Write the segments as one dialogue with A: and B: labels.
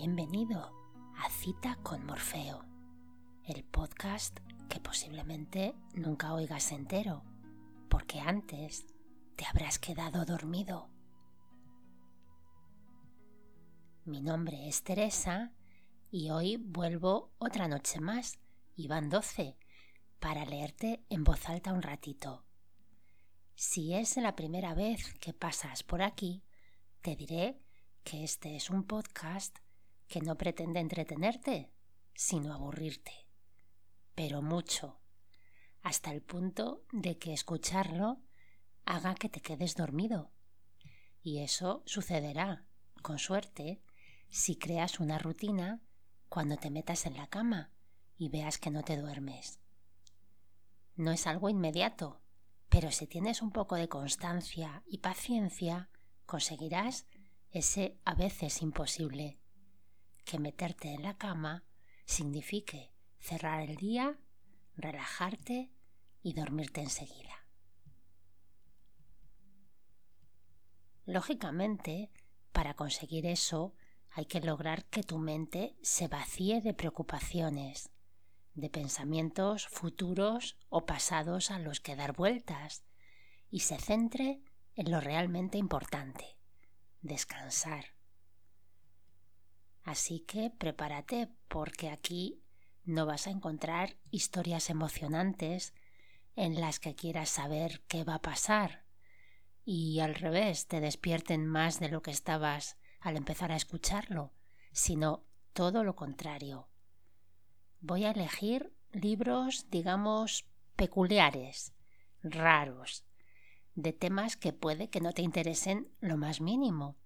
A: Bienvenido a Cita con Morfeo, el podcast que posiblemente nunca oigas entero, porque antes te habrás quedado dormido. Mi nombre es Teresa y hoy vuelvo otra noche más, van doce, para leerte en voz alta un ratito. Si es la primera vez que pasas por aquí, te diré que este es un podcast que no pretende entretenerte, sino aburrirte. Pero mucho, hasta el punto de que escucharlo haga que te quedes dormido. Y eso sucederá, con suerte, si creas una rutina cuando te metas en la cama y veas que no te duermes. No es algo inmediato, pero si tienes un poco de constancia y paciencia, conseguirás ese a veces imposible, que meterte en la cama signifique cerrar el día, relajarte y dormirte enseguida. Lógicamente, para conseguir eso, hay que lograr que tu mente se vacíe de preocupaciones, de pensamientos futuros o pasados a los que dar vueltas, y se centre en lo realmente importante, descansar. Así que prepárate porque aquí no vas a encontrar historias emocionantes en las que quieras saber qué va a pasar y al revés te despierten más de lo que estabas al empezar a escucharlo, sino todo lo contrario. Voy a elegir libros, digamos, peculiares, raros, de temas que puede que no te interesen lo más mínimo.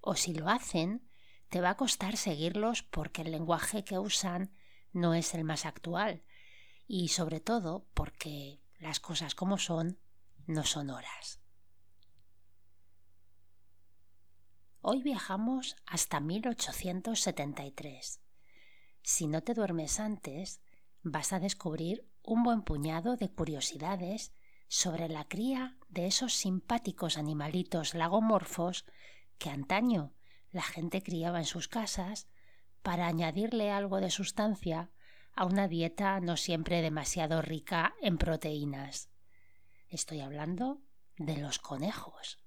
A: O si lo hacen, te va a costar seguirlos porque el lenguaje que usan no es el más actual y sobre todo porque las cosas como son no son horas. Hoy viajamos hasta 1873. Si no te duermes antes, vas a descubrir un buen puñado de curiosidades sobre la cría de esos simpáticos animalitos lagomorfos que antaño la gente criaba en sus casas para añadirle algo de sustancia a una dieta no siempre demasiado rica en proteínas. Estoy hablando de los conejos.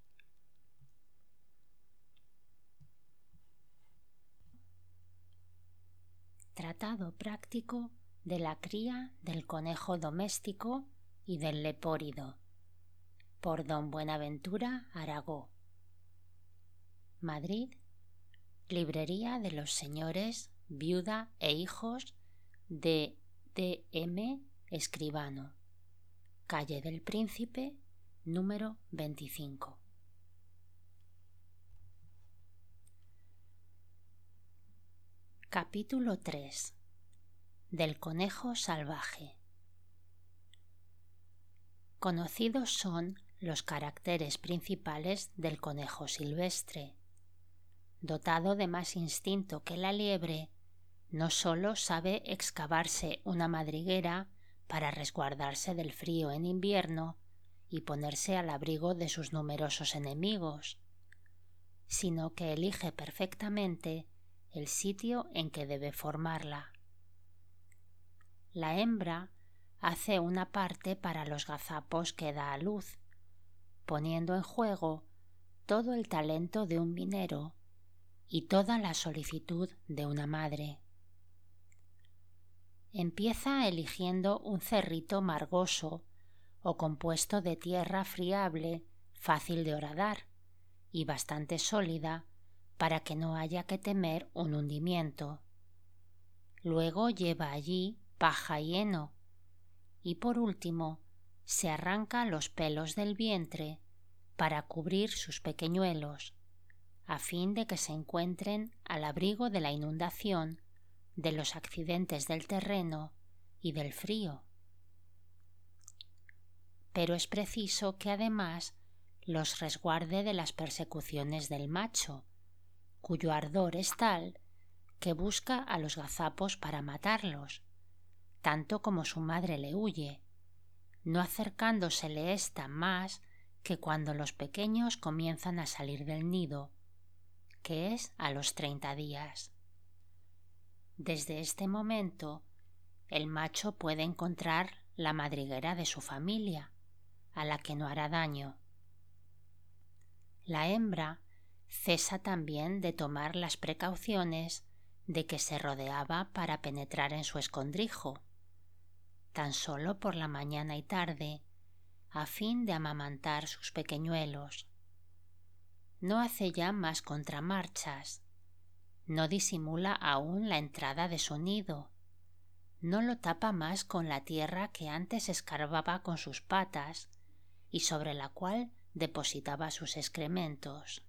A: Tratado práctico de la cría del conejo doméstico y del lepórido por don Buenaventura Aragó. Madrid, Librería de los Señores, Viuda e Hijos de D. M. Escribano, Calle del Príncipe, número 25. Capítulo 3 Del conejo salvaje Conocidos son los caracteres principales del conejo silvestre. Dotado de más instinto que la liebre, no sólo sabe excavarse una madriguera para resguardarse del frío en invierno y ponerse al abrigo de sus numerosos enemigos, sino que elige perfectamente el sitio en que debe formarla. La hembra hace una parte para los gazapos que da a luz, poniendo en juego todo el talento de un minero y toda la solicitud de una madre. Empieza eligiendo un cerrito margoso o compuesto de tierra friable, fácil de horadar y bastante sólida para que no haya que temer un hundimiento. Luego lleva allí paja y heno, y por último se arranca los pelos del vientre para cubrir sus pequeñuelos, a fin de que se encuentren al abrigo de la inundación, de los accidentes del terreno y del frío. Pero es preciso que además los resguarde de las persecuciones del macho, cuyo ardor es tal que busca a los gazapos para matarlos, tanto como su madre le huye, no acercándosele ésta más que cuando los pequeños comienzan a salir del nido, que es a los treinta días. Desde este momento, el macho puede encontrar la madriguera de su familia, a la que no hará daño. La hembra cesa también de tomar las precauciones de que se rodeaba para penetrar en su escondrijo, tan solo por la mañana y tarde, a fin de amamantar sus pequeñuelos. No hace ya más contramarchas, no disimula aún la entrada de su nido, no lo tapa más con la tierra que antes escarbaba con sus patas y sobre la cual depositaba sus excrementos.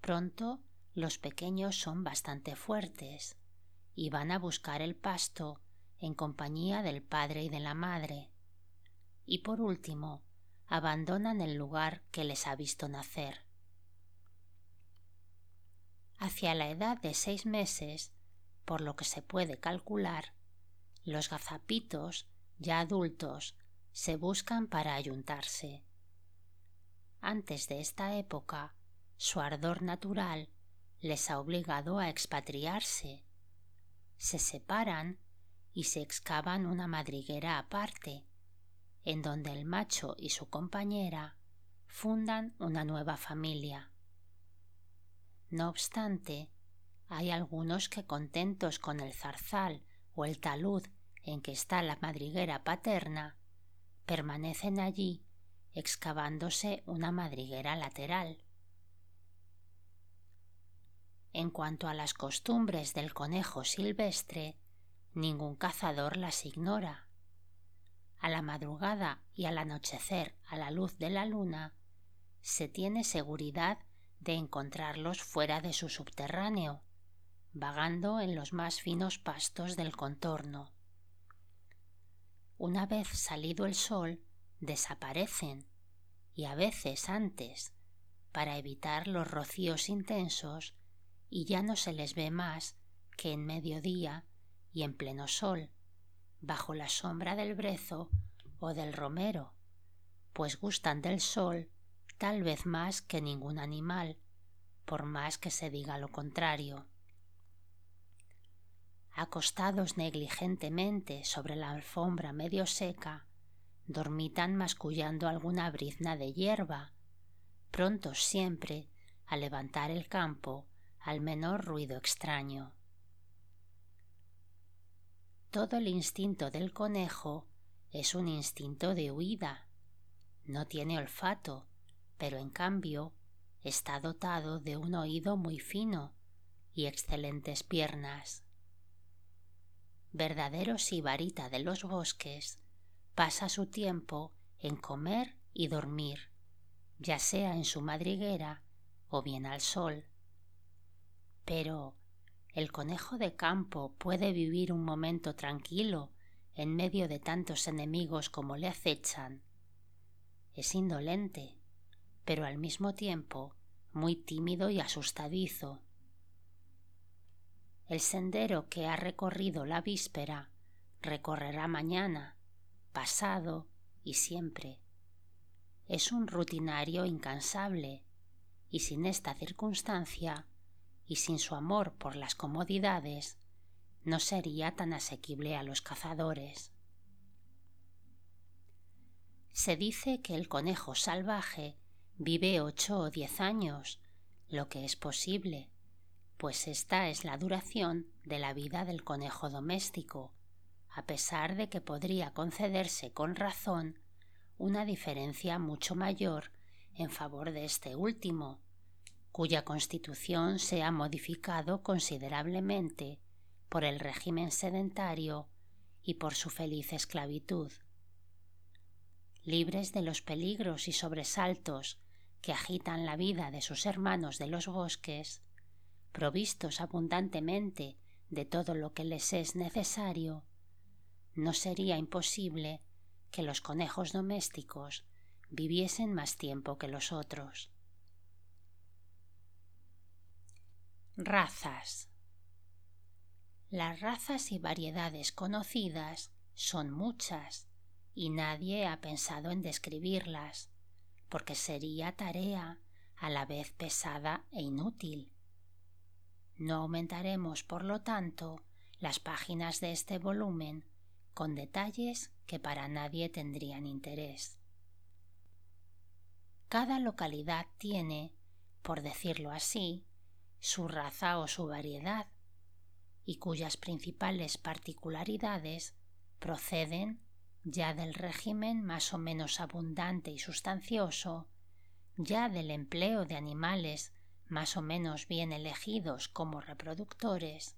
A: Pronto los pequeños son bastante fuertes y van a buscar el pasto en compañía del padre y de la madre. Y por último, abandonan el lugar que les ha visto nacer. Hacia la edad de seis meses, por lo que se puede calcular, los gazapitos, ya adultos, se buscan para ayuntarse. Antes de esta época, su ardor natural les ha obligado a expatriarse. Se separan y se excavan una madriguera aparte, en donde el macho y su compañera fundan una nueva familia. No obstante, hay algunos que contentos con el zarzal o el talud en que está la madriguera paterna, permanecen allí excavándose una madriguera lateral. En cuanto a las costumbres del conejo silvestre, ningún cazador las ignora. A la madrugada y al anochecer a la luz de la luna, se tiene seguridad de encontrarlos fuera de su subterráneo, vagando en los más finos pastos del contorno. Una vez salido el sol, desaparecen, y a veces antes, para evitar los rocíos intensos, y ya no se les ve más que en mediodía y en pleno sol, bajo la sombra del brezo o del romero, pues gustan del sol tal vez más que ningún animal, por más que se diga lo contrario acostados negligentemente sobre la alfombra medio seca, dormitan mascullando alguna brizna de hierba, prontos siempre a levantar el campo al menor ruido extraño. Todo el instinto del conejo es un instinto de huida. No tiene olfato, pero en cambio está dotado de un oído muy fino y excelentes piernas verdadero sibarita de los bosques, pasa su tiempo en comer y dormir, ya sea en su madriguera o bien al sol. Pero el conejo de campo puede vivir un momento tranquilo en medio de tantos enemigos como le acechan. Es indolente, pero al mismo tiempo muy tímido y asustadizo. El sendero que ha recorrido la víspera recorrerá mañana, pasado y siempre. Es un rutinario incansable, y sin esta circunstancia, y sin su amor por las comodidades, no sería tan asequible a los cazadores. Se dice que el conejo salvaje vive ocho o diez años, lo que es posible, pues esta es la duración de la vida del conejo doméstico, a pesar de que podría concederse con razón una diferencia mucho mayor en favor de este último, cuya constitución se ha modificado considerablemente por el régimen sedentario y por su feliz esclavitud. Libres de los peligros y sobresaltos que agitan la vida de sus hermanos de los bosques, provistos abundantemente de todo lo que les es necesario, no sería imposible que los conejos domésticos viviesen más tiempo que los otros. Razas. Las razas y variedades conocidas son muchas y nadie ha pensado en describirlas, porque sería tarea a la vez pesada e inútil No aumentaremos, por lo tanto, las páginas de este volumen con detalles que para nadie tendrían interés. Cada localidad tiene, por decirlo así, su raza o su variedad, y cuyas principales particularidades proceden ya del régimen más o menos abundante y sustancioso, ya del empleo de animales más o menos bien elegidos como reproductores,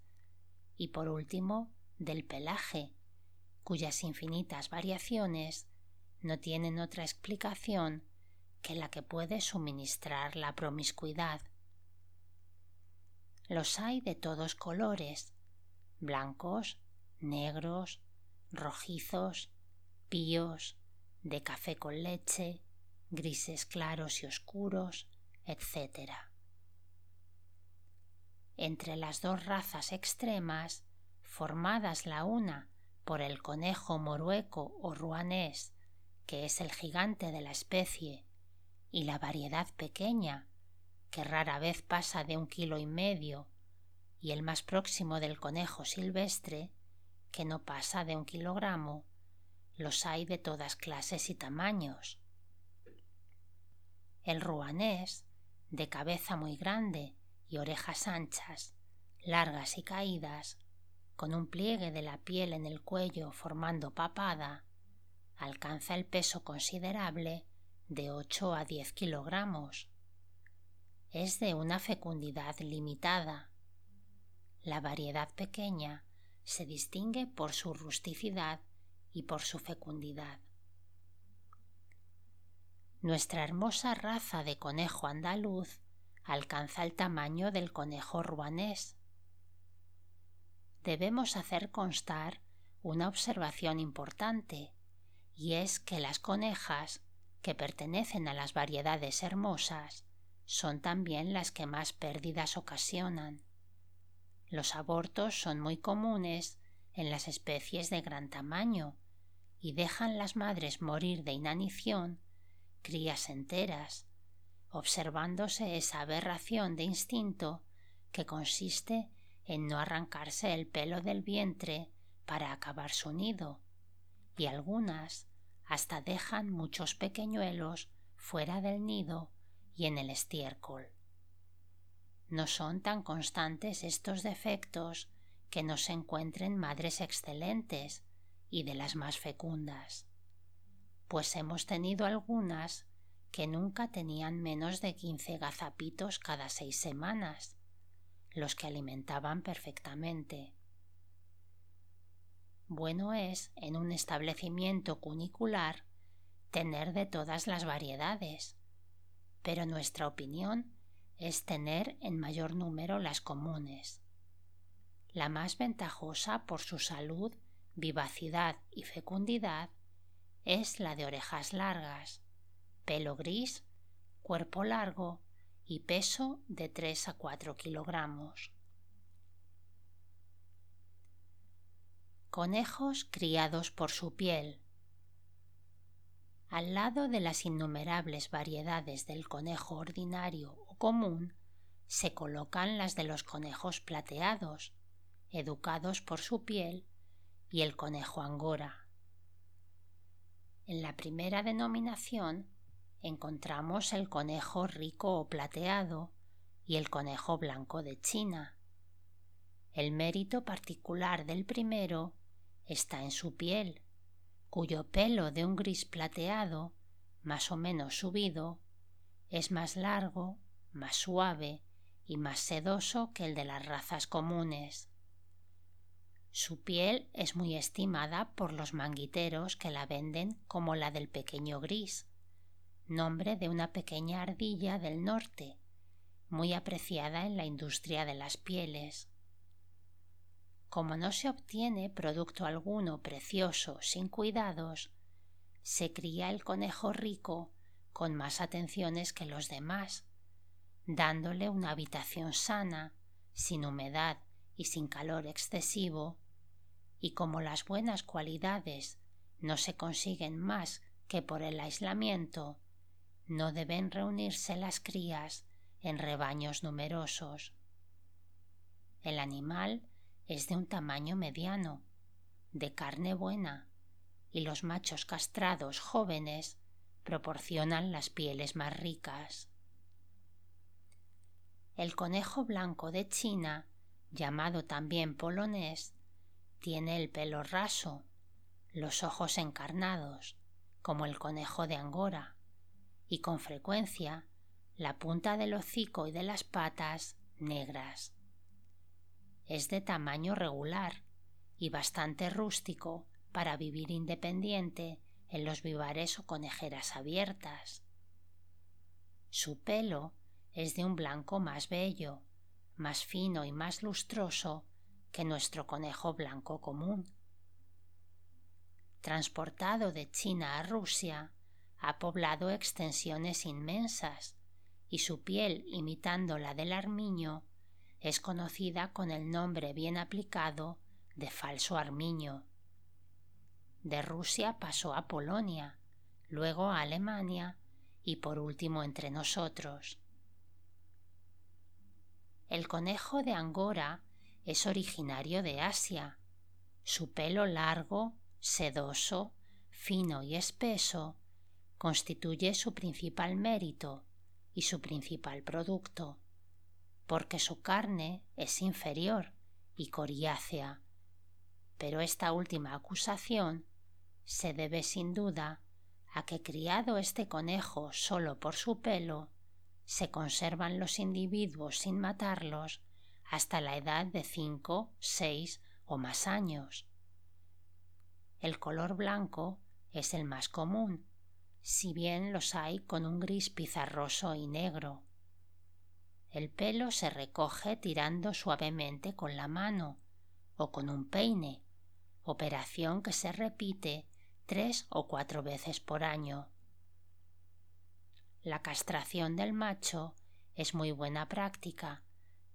A: y por último del pelaje, cuyas infinitas variaciones no tienen otra explicación que la que puede suministrar la promiscuidad. Los hay de todos colores, blancos, negros, rojizos, píos, de café con leche, grises claros y oscuros, etc. Entre las dos razas extremas, formadas la una por el conejo morueco o ruanés, que es el gigante de la especie, y la variedad pequeña, que rara vez pasa de un kilo y medio, y el más próximo del conejo silvestre, que no pasa de un kilogramo, los hay de todas clases y tamaños. El ruanés, de cabeza muy grande y orejas anchas, largas y caídas, con un pliegue de la piel en el cuello formando papada, alcanza el peso considerable de 8 a 10 kilogramos. Es de una fecundidad limitada. La variedad pequeña se distingue por su rusticidad y por su fecundidad. Nuestra hermosa raza de conejo andaluz alcanza el tamaño del conejo ruanés. Debemos hacer constar una observación importante, y es que las conejas, que pertenecen a las variedades hermosas, son también las que más pérdidas ocasionan. Los abortos son muy comunes en las especies de gran tamaño, y dejan las madres morir de inanición crías enteras, observándose esa aberración de instinto que consiste en no arrancarse el pelo del vientre para acabar su nido, y algunas hasta dejan muchos pequeñuelos fuera del nido y en el estiércol. No son tan constantes estos defectos que no se encuentren madres excelentes y de las más fecundas, pues hemos tenido algunas que nunca tenían menos de quince gazapitos cada seis semanas, los que alimentaban perfectamente. Bueno es, en un establecimiento cunicular, tener de todas las variedades, pero nuestra opinión es tener en mayor número las comunes. La más ventajosa por su salud vivacidad y fecundidad es la de orejas largas, pelo gris, cuerpo largo y peso de 3 a 4 kilogramos. Conejos criados por su piel. Al lado de las innumerables variedades del conejo ordinario o común, se colocan las de los conejos plateados, educados por su piel y el conejo angora. En la primera denominación encontramos el conejo rico o plateado y el conejo blanco de China. El mérito particular del primero está en su piel, cuyo pelo de un gris plateado, más o menos subido, es más largo, más suave y más sedoso que el de las razas comunes. Su piel es muy estimada por los manguiteros que la venden como la del pequeño gris, nombre de una pequeña ardilla del norte, muy apreciada en la industria de las pieles. Como no se obtiene producto alguno precioso sin cuidados, se cría el conejo rico con más atenciones que los demás, dándole una habitación sana, sin humedad y sin calor excesivo, y como las buenas cualidades no se consiguen más que por el aislamiento, no deben reunirse las crías en rebaños numerosos. El animal es de un tamaño mediano, de carne buena, y los machos castrados jóvenes proporcionan las pieles más ricas. El conejo blanco de China, llamado también polonés, tiene el pelo raso, los ojos encarnados, como el conejo de Angora, y con frecuencia la punta del hocico y de las patas negras. Es de tamaño regular y bastante rústico para vivir independiente en los vivares o conejeras abiertas. Su pelo es de un blanco más bello, más fino y más lustroso que nuestro conejo blanco común. Transportado de China a Rusia, ha poblado extensiones inmensas y su piel, imitando la del armiño, es conocida con el nombre bien aplicado de falso armiño. De Rusia pasó a Polonia, luego a Alemania y por último entre nosotros. El conejo de Angora es originario de Asia. Su pelo largo, sedoso, fino y espeso constituye su principal mérito y su principal producto, porque su carne es inferior y coriácea. Pero esta última acusación se debe sin duda a que criado este conejo solo por su pelo, se conservan los individuos sin matarlos hasta la edad de cinco, seis o más años. El color blanco es el más común, si bien los hay con un gris pizarroso y negro. El pelo se recoge tirando suavemente con la mano o con un peine, operación que se repite tres o cuatro veces por año. La castración del macho es muy buena práctica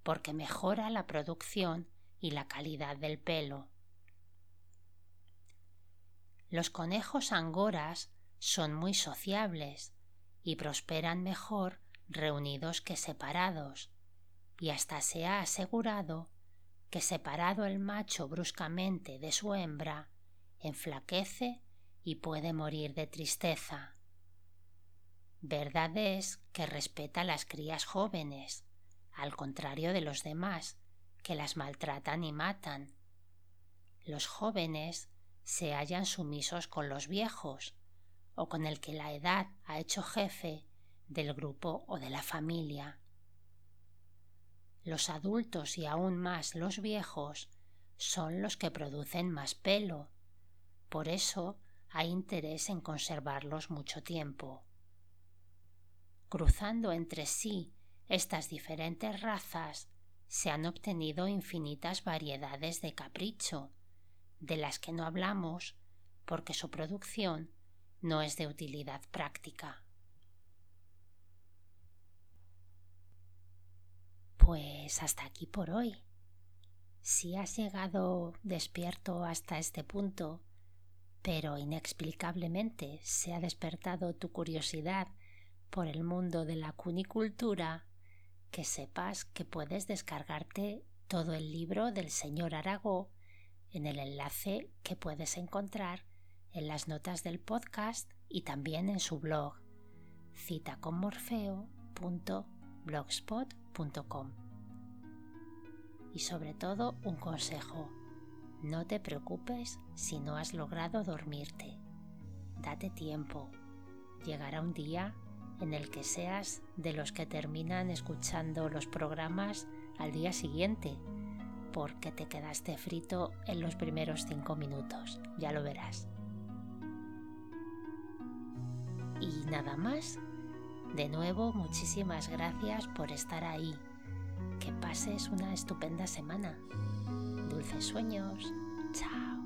A: porque mejora la producción y la calidad del pelo. Los conejos angoras son muy sociables y prosperan mejor reunidos que separados, y hasta se ha asegurado que separado el macho bruscamente de su hembra, enflaquece y puede morir de tristeza. Verdad es que respeta las crías jóvenes, al contrario de los demás, que las maltratan y matan. Los jóvenes se hallan sumisos con los viejos, o con el que la edad ha hecho jefe del grupo o de la familia. Los adultos y aún más los viejos son los que producen más pelo, por eso hay interés en conservarlos mucho tiempo. Cruzando entre sí estas diferentes razas se han obtenido infinitas variedades de capricho, de las que no hablamos porque su producción no es de utilidad práctica. Pues hasta aquí por hoy. Si has llegado despierto hasta este punto, pero inexplicablemente se ha despertado tu curiosidad por el mundo de la cunicultura, que sepas que puedes descargarte todo el libro del señor Aragó en el enlace que puedes encontrar en las notas del podcast y también en su blog citaconmorfeo.blogspot.com. Y sobre todo un consejo, no te preocupes si no has logrado dormirte. Date tiempo. Llegará un día en el que seas de los que terminan escuchando los programas al día siguiente, porque te quedaste frito en los primeros cinco minutos. Ya lo verás. Y nada más. De nuevo, muchísimas gracias por estar ahí. Que pases una estupenda semana. Dulces sueños. Chao.